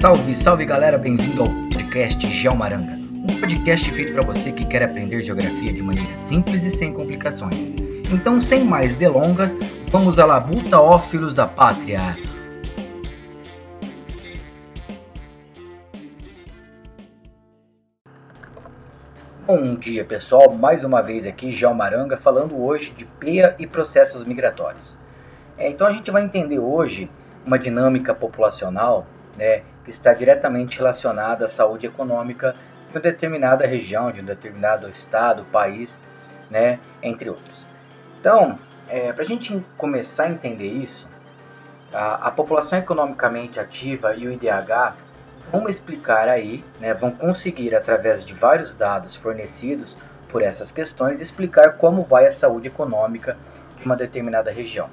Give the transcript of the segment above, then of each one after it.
Salve, salve galera, bem-vindo ao podcast Geomaranga, um podcast feito para você que quer aprender geografia de maneira simples e sem complicações. Então, sem mais delongas, vamos à labuta, ó filhos da pátria! Bom dia pessoal, mais uma vez aqui Geomaranga falando hoje de PEA e processos migratórios. É, então a gente vai entender hoje uma dinâmica populacional né, está diretamente relacionada à saúde econômica de uma determinada região, de um determinado estado, país, né, entre outros. Então, é, para a gente começar a entender isso, a, a, população economicamente ativa e o IDH vão explicar aí, né, vão conseguir, através de vários dados fornecidos por essas questões, explicar como vai a saúde econômica de uma determinada região.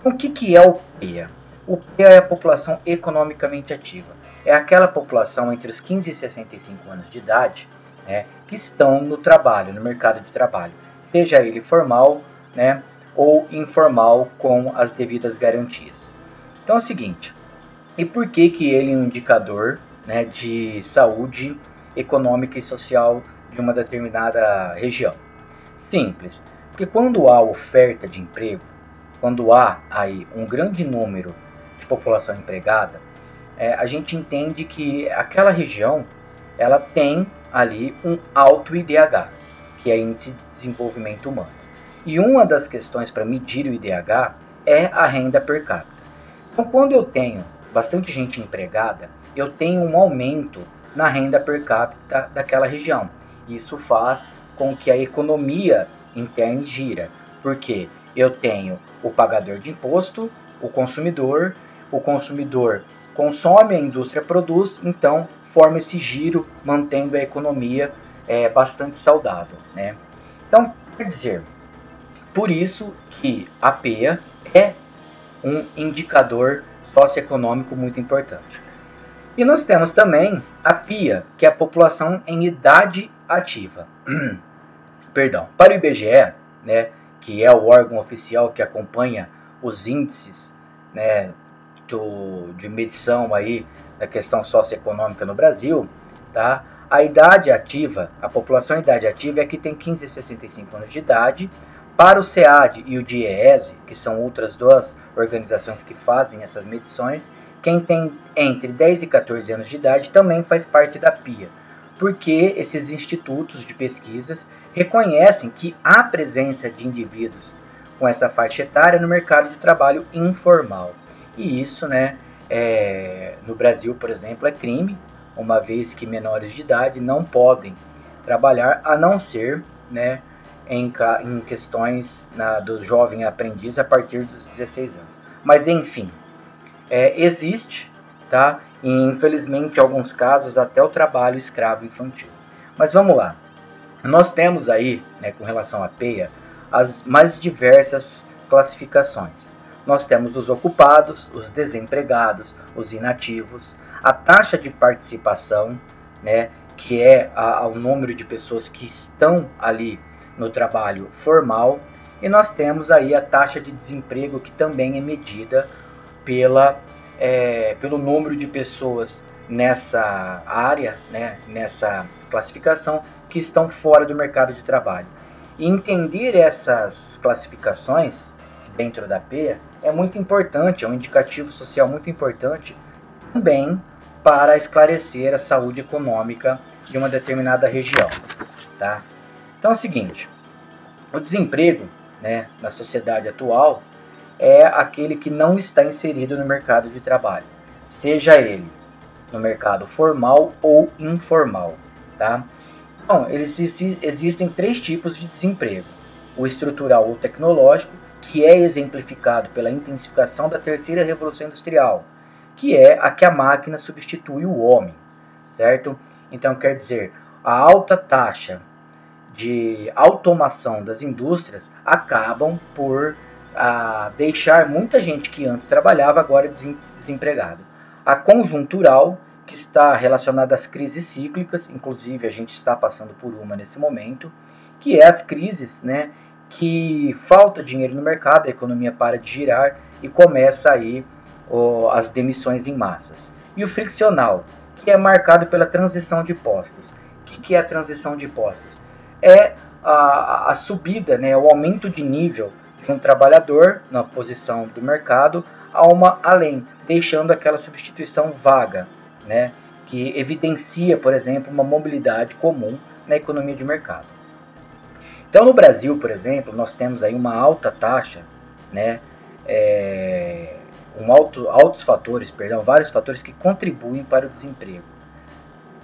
Então, o que, que é o PEA? O PEA é a população economicamente ativa. É aquela população entre os 15 e 65 anos de idade né, que estão no trabalho, no mercado de trabalho, seja ele formal né, ou informal com as devidas garantias. Então é o seguinte, e por que, que ele é um indicador né, de saúde econômica e social de uma determinada região? Simples, porque quando há oferta de emprego, quando há aí um grande número de população empregada, é, a gente entende que aquela região ela tem ali um alto IDH, que é Índice de Desenvolvimento Humano. E uma das questões para medir o IDH é a renda per capita. Então, quando eu tenho bastante gente empregada, eu tenho um aumento na renda per capita daquela região. Isso faz com que a economia interna gira, porque eu tenho o pagador de imposto, o consumidor o consumidor consome, a indústria produz, então forma esse giro, mantendo a economia é, bastante saudável. Né? Então, quer dizer, por isso que a PEA é um indicador socioeconômico muito importante. E nós temos também a PIA, que é a população em idade ativa. Perdão. Para o IBGE, né, que é o órgão oficial que acompanha os índices né, de medição aí da questão socioeconômica no Brasil, tá? A idade ativa, a população idade ativa é que tem 15 a 65 anos de idade. Para o SEAD e o DIEESE, que são outras duas organizações que fazem essas medições, quem tem entre 10 e 14 anos de idade também faz parte da PIA, porque esses institutos de pesquisas reconhecem que há presença de indivíduos com essa faixa etária no mercado de trabalho informal. E isso, né, é, no Brasil, por exemplo, é crime, uma vez que menores de idade não podem trabalhar, a não ser, né, em, em questões na, do jovem aprendiz a partir dos 16 anos. Mas enfim, é, existe, tá? E infelizmente, em alguns casos, até o trabalho escravo infantil. Mas vamos lá. Nós temos aí, né, com relação à PEA, as mais diversas classificações nós temos os ocupados, os desempregados, os inativos, a taxa de participação, né, que é a, o número de pessoas que estão ali no trabalho formal, e nós temos aí a taxa de desemprego que também é medida pela, é, pelo número de pessoas nessa área, né, nessa classificação, que estão fora do mercado de trabalho. E entender essas classificações dentro da PEA é muito importante, é um indicativo social muito importante também para esclarecer a saúde econômica de uma determinada região. Tá? Então é o seguinte, o desemprego né, na sociedade atual é aquele que não está inserido no mercado de trabalho, seja ele no mercado formal ou informal. Tá? Então, eles, existem três tipos de desemprego: o estrutural ou tecnológico, que é exemplificado pela intensificação da terceira revolução industrial, que é a que a máquina substitui o homem, certo? Então quer dizer, a alta taxa de automação das indústrias acabam por ah, deixar muita gente que antes trabalhava agora desempregada. A conjuntural, que está relacionada às crises cíclicas, inclusive a gente está passando por uma nesse momento, que é as crises né, que falta dinheiro no mercado, a economia para de girar e começa aí as demissões em massas. e o friccional, que é marcado pela transição de postos. O que, que é a transição de postos? É a, a subida, né, o aumento de nível de um trabalhador na posição do mercado a uma além, deixando aquela substituição vaga, né, que evidencia, por exemplo, uma mobilidade comum na economia de mercado. Então, no Brasil, por exemplo, nós temos aí uma alta taxa, né, é, um alto, altos fatores, perdão, vários fatores que contribuem para o desemprego.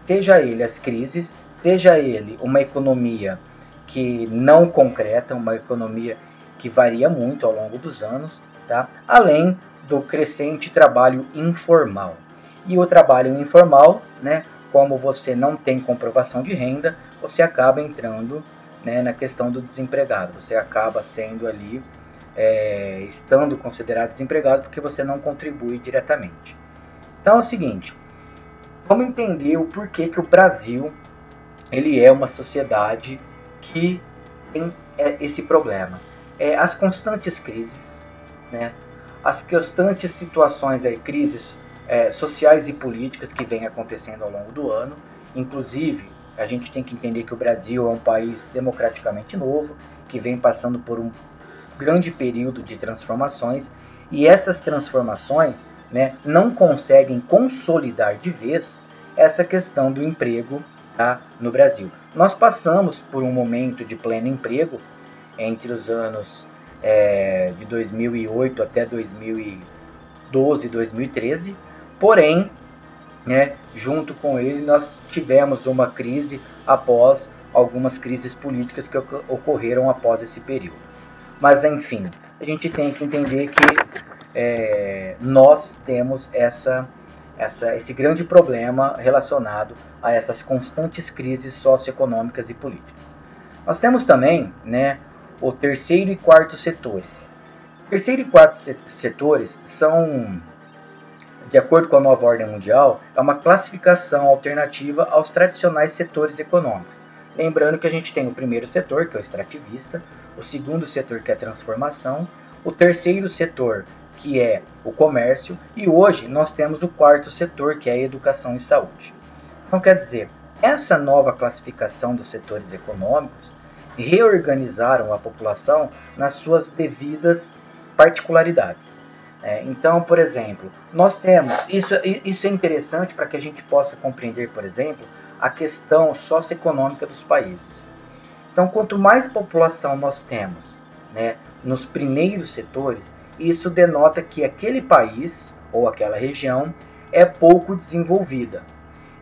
Seja ele as crises, seja ele uma economia que não concreta, uma economia que varia muito ao longo dos anos, tá? além do crescente trabalho informal. E o trabalho informal, né, como você não tem comprovação de renda, você acaba entrando né, na questão do desempregado. Você acaba sendo ali, é, estando considerado desempregado porque você não contribui diretamente. Então é o seguinte, vamos entender o porquê que o Brasil ele é uma sociedade que tem é, esse problema. É, as constantes crises, né, as constantes situações, aí, crises é, sociais e políticas que vêm acontecendo ao longo do ano, inclusive a gente tem que entender que o Brasil é um país democraticamente novo, que vem passando por um grande período de transformações, e essas transformações né, não conseguem consolidar de vez essa questão do emprego tá, no Brasil. Nós passamos por um momento de pleno emprego entre os anos é, de 2008 até 2012, 2013, porém né, junto com ele nós tivemos uma crise após algumas crises políticas que ocorreram após esse período. Mas enfim, a gente tem que entender que é, nós temos essa, essa, esse grande problema relacionado a essas constantes crises socioeconômicas e políticas. Nós temos também né, o terceiro e quarto setores. Terceiro e quarto setores são de acordo com a nova ordem mundial, é uma classificação alternativa aos tradicionais setores econômicos. Lembrando que a gente tem o primeiro setor, que é o extrativista, o segundo setor, que é a transformação, o terceiro setor, que é o comércio, e hoje nós temos o quarto setor, que é a educação e saúde. Então, quer dizer, essa nova classificação dos setores econômicos reorganizaram a população nas suas devidas particularidades. É, então, por exemplo, nós temos, isso, isso é interessante para que a gente possa compreender, por exemplo, a questão socioeconômica dos países. Então, quanto mais população nós temos né, nos primeiros setores, isso denota que aquele país ou aquela região é pouco desenvolvida.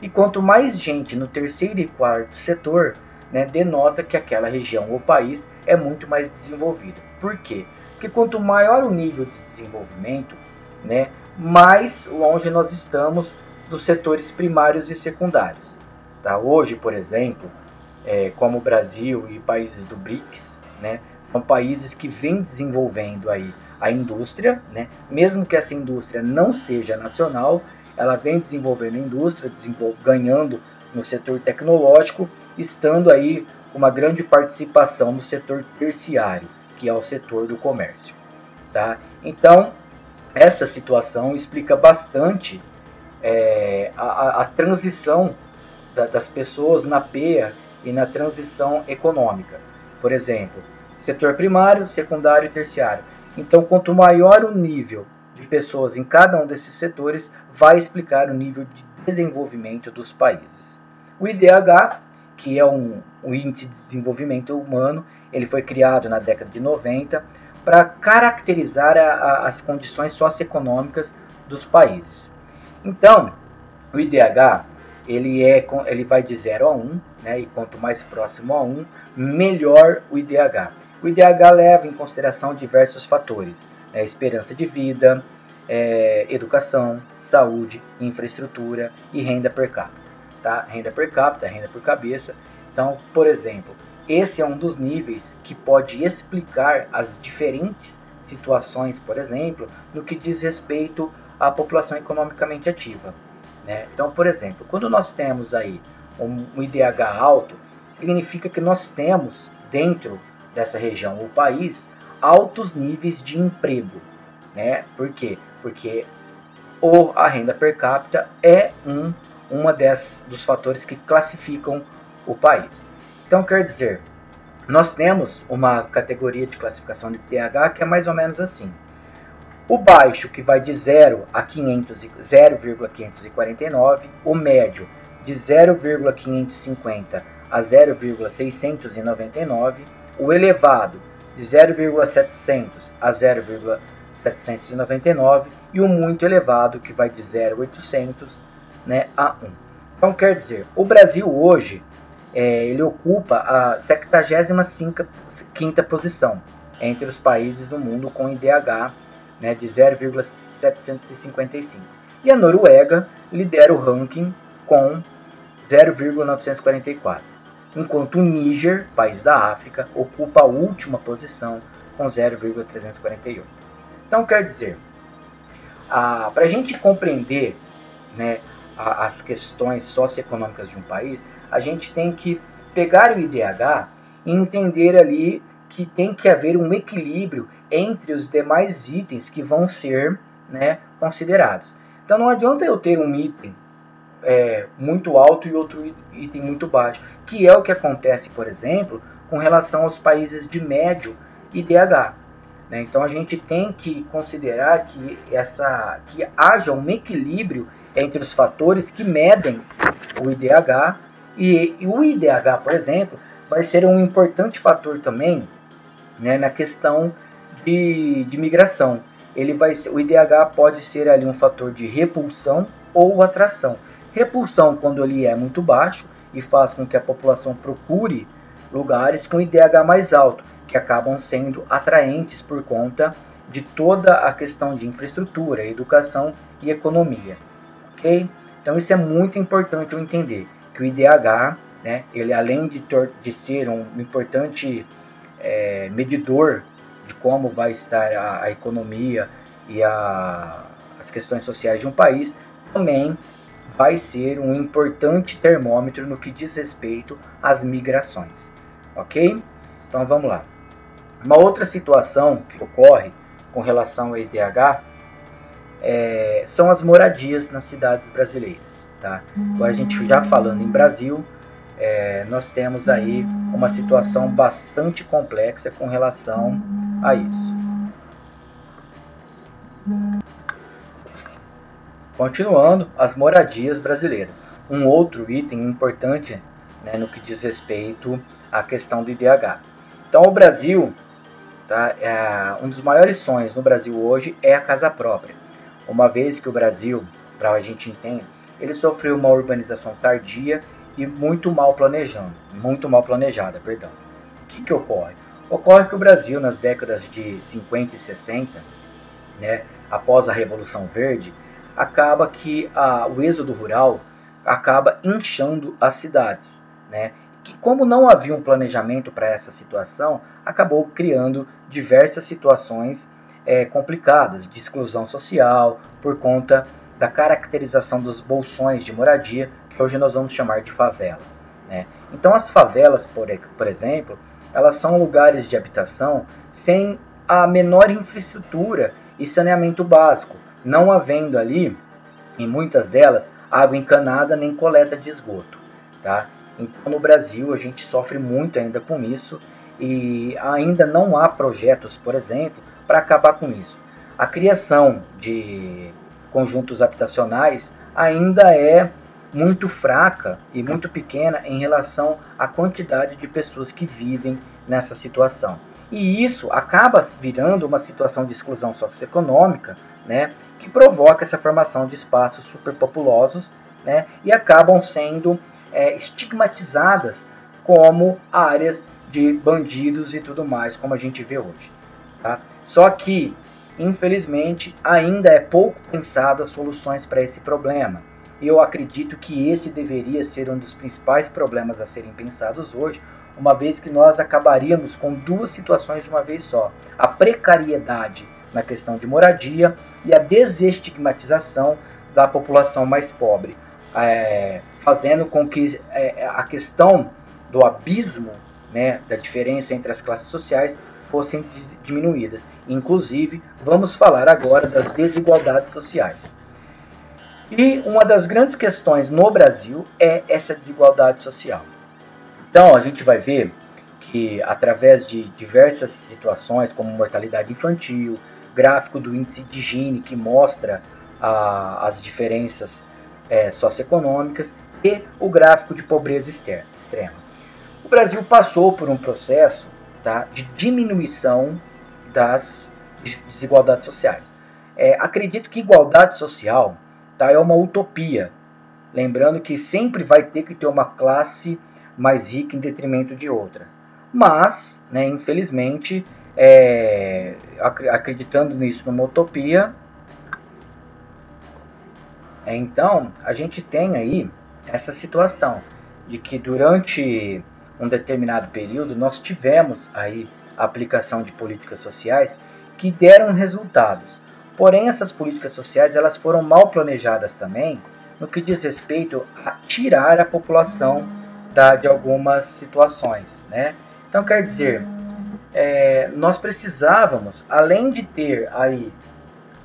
E quanto mais gente no terceiro e quarto setor, né, denota que aquela região ou país é muito mais desenvolvido. Por quê? Porque quanto maior o nível de desenvolvimento, né, mais longe nós estamos dos setores primários e secundários. Tá? Hoje, por exemplo, é, como o Brasil e países do BRICS, né, são países que vêm desenvolvendo aí a indústria, né, mesmo que essa indústria não seja nacional, ela vem desenvolvendo a indústria, ganhando no setor tecnológico, estando aí uma grande participação no setor terciário que é o setor do comércio. Tá? Então, essa situação explica bastante é, a, a, transição da, das pessoas na PEA e na transição econômica. Por exemplo, setor primário, secundário e terciário. Então, quanto maior o nível de pessoas em cada um desses setores, vai explicar o nível de desenvolvimento dos países. O IDH, que é um, um índice de desenvolvimento humano, ele foi criado na década de 90 para caracterizar a, a, as condições socioeconômicas dos países. Então, o IDH ele, é, ele vai de 0 a 1, né, e quanto mais próximo a 1, melhor o IDH. O IDH leva em consideração diversos fatores, né, esperança de vida, é, educação, saúde, infraestrutura e renda per capita. Tá? Renda per capita, renda por cabeça. Então, por exemplo, esse é um dos níveis que pode explicar as diferentes situações, por exemplo, no que diz respeito à população economicamente ativa. Né? Então, por exemplo, quando nós temos aí um, IDH alto, significa que nós temos dentro dessa região, o país, altos níveis de emprego. Né? Por quê? Porque ou a renda per capita é um uma des, dos fatores que classificam o país. Então, quer dizer, nós temos uma categoria de classificação de pH que é mais ou menos assim. O baixo, que vai de 0 a 0,549, o médio de 0,550 a 0,699, o elevado de 0,700 a 0,799 e o muito elevado, que vai de 0,800 né, a 1. Então, quer dizer, o Brasil hoje é, ele ocupa a 75 posição entre os países do mundo com IDH né, de 0,755. E a Noruega lidera o ranking com 0,944, enquanto o Níger, país da África, ocupa a última posição com 0,348. Então, quer dizer, para a gente compreender né, as questões socioeconômicas de um país, a gente tem que pegar o IDH e entender ali que tem que haver um equilíbrio entre os demais itens que vão ser né, considerados. Então não adianta eu ter um item é, muito alto e outro item muito baixo, que é o que acontece, por exemplo, com relação aos países de médio IDH. Né? Então a gente tem que considerar que, essa, que haja um equilíbrio entre os fatores que medem o IDH e, e o IDH, por exemplo, vai ser um importante fator também né, na questão de, de migração. Ele vai o IDH pode ser ali um fator de repulsão ou atração. Repulsão quando ele é muito baixo e faz com que a população procure lugares com IDH mais alto, que acabam sendo atraentes por conta de toda a questão de infraestrutura, educação e economia. Ok? Então isso é muito importante eu entender que o IDH, né, ele além de, de ser um importante é, medidor de como vai estar a, a economia e a, as questões sociais de um país, também vai ser um importante termômetro no que diz respeito às migrações. Ok? Então vamos lá. Uma outra situação que ocorre com relação ao IDH é, são as moradias nas cidades brasileiras. Tá? Agora a gente já falando em Brasil, é, nós temos aí uma situação bastante complexa com relação a isso. Continuando, as moradias brasileiras. Um outro item importante né, no que diz respeito à questão do IDH. Então, o Brasil, tá, é, um dos maiores sonhos no Brasil hoje é a casa própria. Uma vez que o Brasil, para a gente entender, ele sofreu uma urbanização tardia e muito mal planejando, muito mal planejada, perdão. O que, que ocorre? Ocorre que o Brasil, nas décadas de 50 e 60, né, após a Revolução Verde, acaba que a, o êxodo rural acaba inchando as cidades, né? Que como não havia um planejamento para essa situação, acabou criando diversas situações é, complicadas de exclusão social por conta da caracterização dos bolsões de moradia que hoje nós vamos chamar de favela. Né? Então as favelas, por, por exemplo, elas são lugares de habitação sem a menor infraestrutura e saneamento básico, não havendo ali, em muitas delas, água encanada nem coleta de esgoto. Tá? Então no Brasil a gente sofre muito ainda com isso e ainda não há projetos, por exemplo, para acabar com isso. A criação de conjuntos habitacionais ainda é muito fraca e muito pequena em relação à quantidade de pessoas que vivem nessa situação. E isso acaba virando uma situação de exclusão socioeconômica, né, que provoca essa formação de espaços superpopulosos né, e acabam sendo é, estigmatizadas como áreas de bandidos e tudo mais, como a gente vê hoje. Tá? Só que, infelizmente, ainda é pouco pensado as soluções para esse problema. Eu acredito que esse deveria ser um dos principais problemas a serem pensados hoje, uma vez que nós acabaríamos com duas situações de uma vez só: a precariedade na questão de moradia e a desestigmatização da população mais pobre, é, fazendo com que é, a questão do abismo, né, da diferença entre as classes sociais, fossem diminuídas. Inclusive, vamos falar agora das desigualdades sociais. E uma das grandes questões no Brasil é essa desigualdade social. Então, a gente vai ver que, através de diversas situações, como mortalidade infantil, gráfico do índice de Gini, que mostra a, as diferenças é, socioeconômicas, e o gráfico de pobreza externa, extrema. O Brasil passou por um processo tá, de diminuição das desigualdades sociais. É, acredito que igualdade social tá, é uma utopia. Lembrando que sempre vai ter que ter uma classe mais rica em detrimento de outra. Mas, né, infelizmente, é, acreditando nisso numa utopia, é, então a gente tem aí essa situação de que durante um determinado período nós tivemos aí a aplicação de políticas sociais que deram resultados. Porém, essas políticas sociais elas foram mal planejadas também no que diz respeito a tirar a população da, de algumas situações. Né? Então, quer dizer, é, nós precisávamos, além de ter aí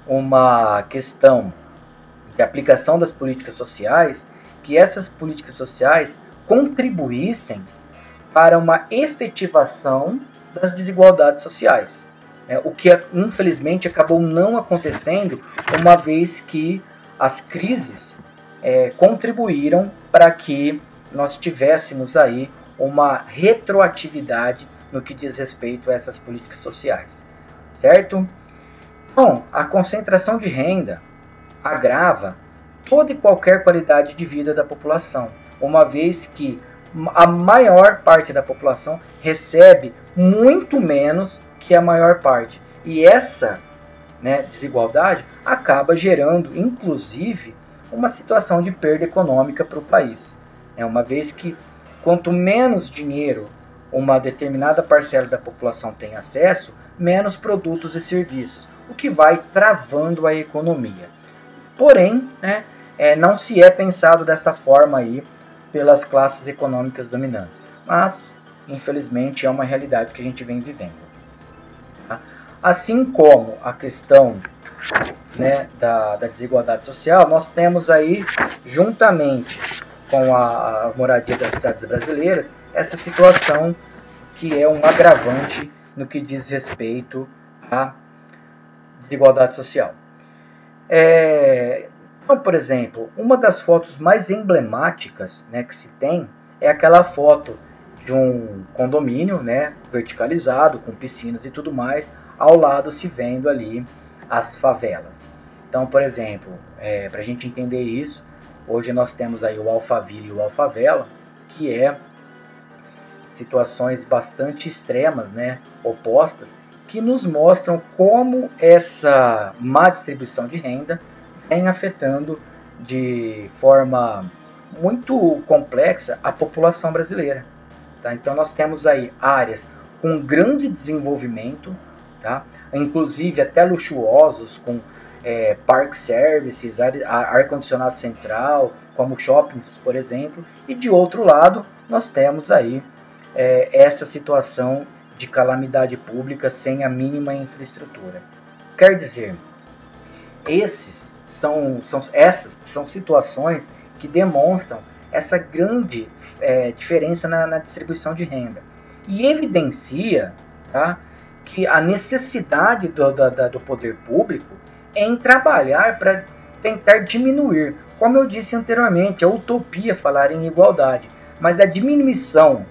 uma questão de aplicação das políticas sociais, que essas políticas sociais contribuíssem para uma efetivação das desigualdades sociais. É, o que infelizmente acabou não acontecendo, uma vez que as crises é, contribuíram para que nós tivéssemos aí uma retroatividade no que diz respeito a essas políticas sociais, certo? Bom, a concentração de renda agrava toda e qualquer qualidade de vida da população, uma vez que a maior parte da população recebe muito menos que a maior parte. E essa né, desigualdade acaba gerando, inclusive, uma situação de perda econômica para o país. É uma vez que quanto menos dinheiro uma determinada parcela da população tem acesso, menos produtos e serviços, o que vai travando a economia. Porém, né, é, não se é pensado dessa forma aí pelas classes econômicas dominantes, mas infelizmente é uma realidade que a gente vem vivendo. Assim como a questão né, da, da, desigualdade social, nós temos aí, juntamente com a, a moradia das cidades brasileiras, essa situação que é um agravante no que diz respeito à desigualdade social. É, então, por exemplo, uma das fotos mais emblemáticas né, que se tem é aquela foto de um condomínio né, verticalizado, com piscinas e tudo mais, ao lado se vendo ali as favelas. Então, por exemplo, é, para a gente entender isso, hoje nós temos aí o Alphaville e o Alfavela, que é situações bastante extremas, né, opostas, que nos mostram como essa má distribuição de renda vem afetando de forma muito complexa a população brasileira. Tá? Então nós temos aí áreas com grande desenvolvimento, tá? inclusive até luxuosos, com é, park services, ar-condicionado central, como shoppings, por exemplo, e de outro lado nós temos aí é, essa situação de calamidade pública sem a mínima infraestrutura. Quer dizer, esses são, são essas são situações que demonstram essa grande é, diferença na, na, distribuição de renda e evidencia tá, que a necessidade do, do, do poder público é em trabalhar para tentar diminuir. Como eu disse anteriormente, é utopia falar em igualdade, mas a diminuição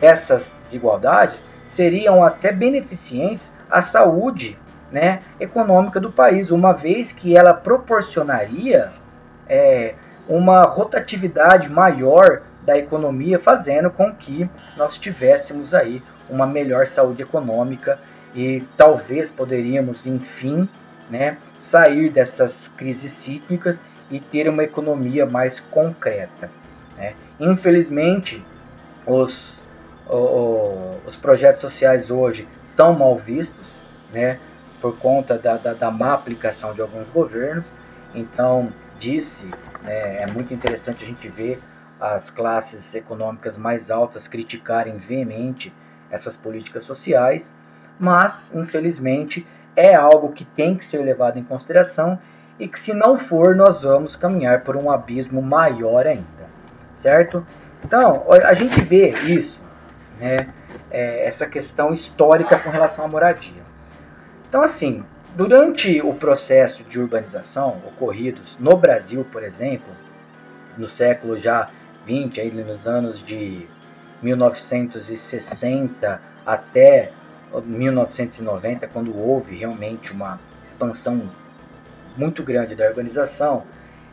dessas desigualdades seriam até beneficentes à saúde né, econômica do país, uma vez que ela proporcionaria é, uma rotatividade maior da economia, fazendo com que nós tivéssemos aí uma melhor saúde econômica e talvez poderíamos, enfim, né, sair dessas crises cíclicas e ter uma economia mais concreta. Né? Infelizmente, os, os projetos sociais hoje são mal vistos, né, por conta da, da, da má aplicação de alguns governos. Então, disse, né, é muito interessante a gente ver as classes econômicas mais altas criticarem veemente essas políticas sociais, mas infelizmente é algo que tem que ser levado em consideração e que se não for, nós vamos caminhar por um abismo maior ainda, certo? Então, a gente vê isso, né, é, essa questão histórica com relação à moradia. Então, assim, durante o processo de urbanização ocorridos no Brasil, por exemplo, no século já 20, aí nos anos de 1960 até 1990, quando houve realmente uma expansão muito grande da urbanização,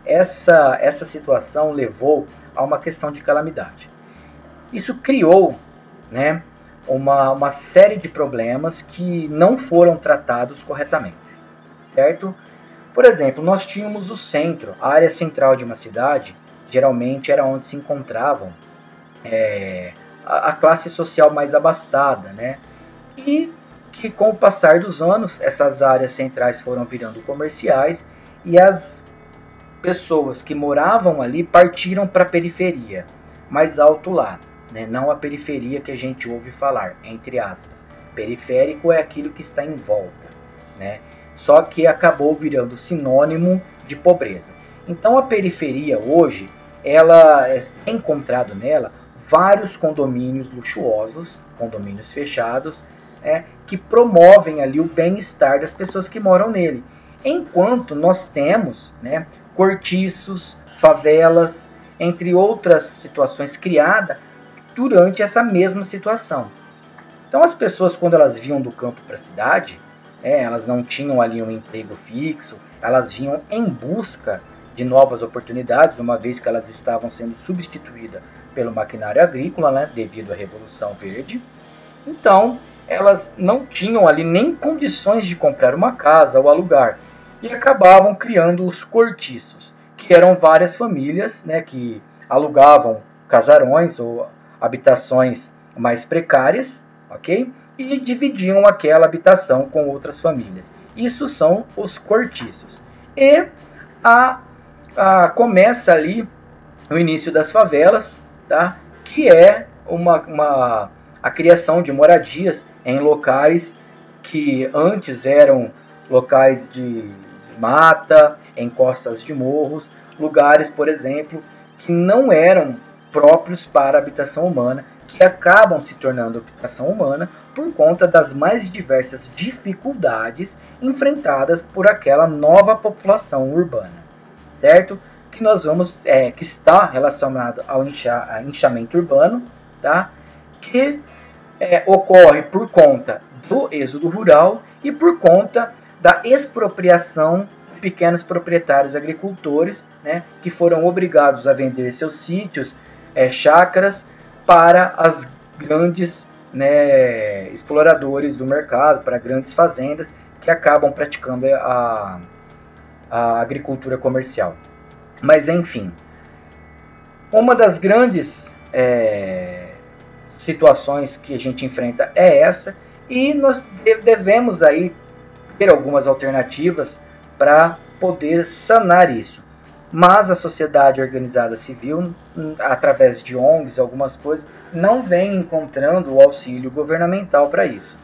essa, essa situação levou a uma questão de calamidade. Isso criou né, uma, uma série de problemas que não foram tratados corretamente, certo? Por exemplo, nós tínhamos o centro, a área central de uma cidade, geralmente era onde se encontravam é, a, a, classe social mais abastada, né? E que com o passar dos anos, essas áreas centrais foram virando comerciais e as pessoas que moravam ali partiram para a periferia, mais alto lá, né? não a periferia que a gente ouve falar, entre aspas. Periférico é aquilo que está em volta, né? só que acabou virando sinônimo de pobreza. Então a periferia hoje, ela é encontrado nela vários condomínios luxuosos, condomínios fechados, é, que promovem ali o bem-estar das pessoas que moram nele. Enquanto nós temos né, cortiços, favelas, entre outras situações criadas durante essa mesma situação. Então as pessoas quando elas vinham do campo para a cidade, é, elas não tinham ali um emprego fixo, elas vinham em busca de novas oportunidades, uma vez que elas estavam sendo substituídas pelo maquinário agrícola, né, devido à Revolução Verde. Então, elas não tinham ali nem condições de comprar uma casa ou alugar e acabavam criando os cortiços, que eram várias famílias né, que alugavam casarões ou habitações mais precárias, ok? E dividiam aquela habitação com outras famílias. Isso são os cortiços. E a, a começa ali no início das favelas, tá? Que é uma, uma a criação de moradias em locais que antes eram locais de mata, em costas de morros, lugares, por exemplo, que não eram próprios para a habitação humana, que acabam se tornando habitação humana por conta das mais diversas dificuldades enfrentadas por aquela nova população urbana, certo? Que nós vamos, é, que está relacionado ao incha, inchamento urbano, tá? Que é, ocorre por conta do êxodo rural e por conta da expropriação de pequenos proprietários agricultores, né, que foram obrigados a vender seus sítios, é, chácaras, para as grandes né, exploradores do mercado, para grandes fazendas que acabam praticando a, a agricultura comercial. Mas enfim, uma das grandes é, situações que a gente enfrenta é essa e nós devemos aí ter algumas alternativas para poder sanar isso. Mas a sociedade organizada civil, hum, através de ONGs, algumas coisas, não vem encontrando o auxílio governamental para isso.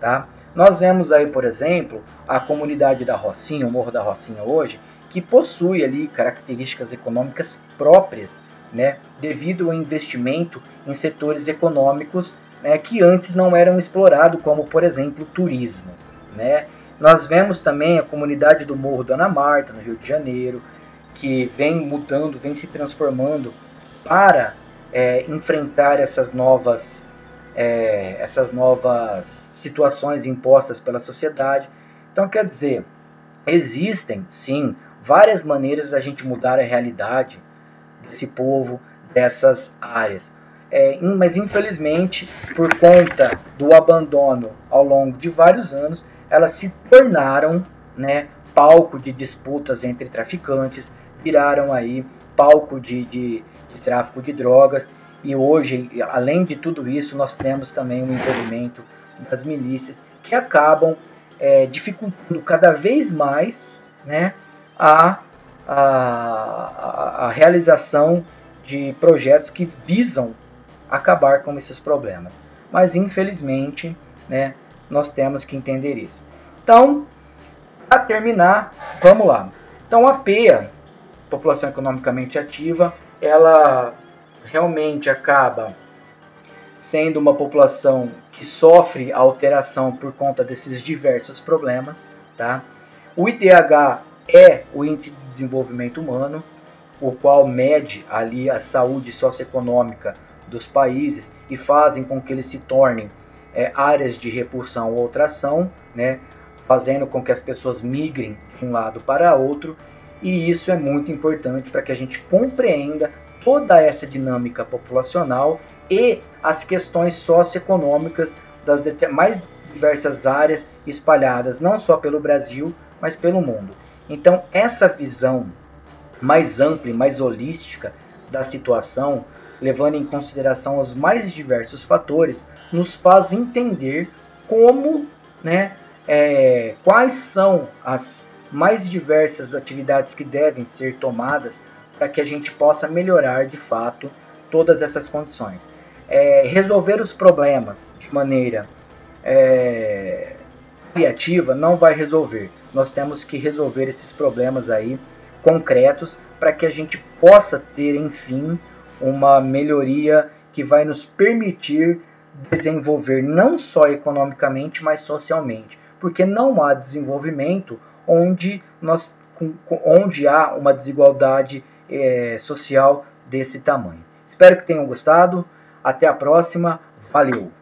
Tá? Nós vemos aí, por exemplo, a comunidade da Rocinha, o Morro da Rocinha hoje, que possui ali características econômicas próprias né, devido ao investimento em setores econômicos né, que antes não eram explorados, como por exemplo o turismo. Né. Nós vemos também a comunidade do Morro Dona Marta, no Rio de Janeiro, que vem mudando, vem se transformando para é, enfrentar essas novas, é, essas novas situações impostas pela sociedade. Então, quer dizer, existem sim várias maneiras da gente mudar a realidade desse povo, dessas áreas. É, mas infelizmente, por conta do abandono ao longo de vários anos, elas se tornaram né, palco de disputas entre traficantes, viraram aí palco de, de, de tráfico de drogas. E hoje, além de tudo isso, nós temos também o envolvimento das milícias que acabam é, dificultando cada vez mais né, a a, a, realização de projetos que visam acabar com esses problemas. Mas infelizmente, né, nós temos que entender isso. Então, para terminar, vamos lá. Então a PEA, população economicamente ativa, ela realmente acaba sendo uma população que sofre alteração por conta desses diversos problemas, tá? O IDH é o índice de desenvolvimento humano, o qual mede ali a saúde socioeconômica dos países e fazem com que eles se tornem é, áreas de repulsão ou tração, né, fazendo com que as pessoas migrem de um lado para outro, e isso é muito importante para que a gente compreenda toda essa dinâmica populacional e as questões socioeconômicas das mais diversas áreas espalhadas não só pelo Brasil, mas pelo mundo. Então, essa visão mais ampla e mais holística da situação, levando em consideração os mais diversos fatores, nos faz entender como, né, é, quais são as mais diversas atividades que devem ser tomadas para que a gente possa melhorar de fato todas essas condições. É, resolver os problemas de maneira é, criativa não vai resolver. Nós temos que resolver esses problemas aí concretos para que a gente possa ter, enfim, uma melhoria que vai nos permitir desenvolver não só economicamente, mas socialmente, porque não há desenvolvimento onde nós onde há uma desigualdade é, social desse tamanho. Espero que tenham gostado. Até a próxima. Valeu!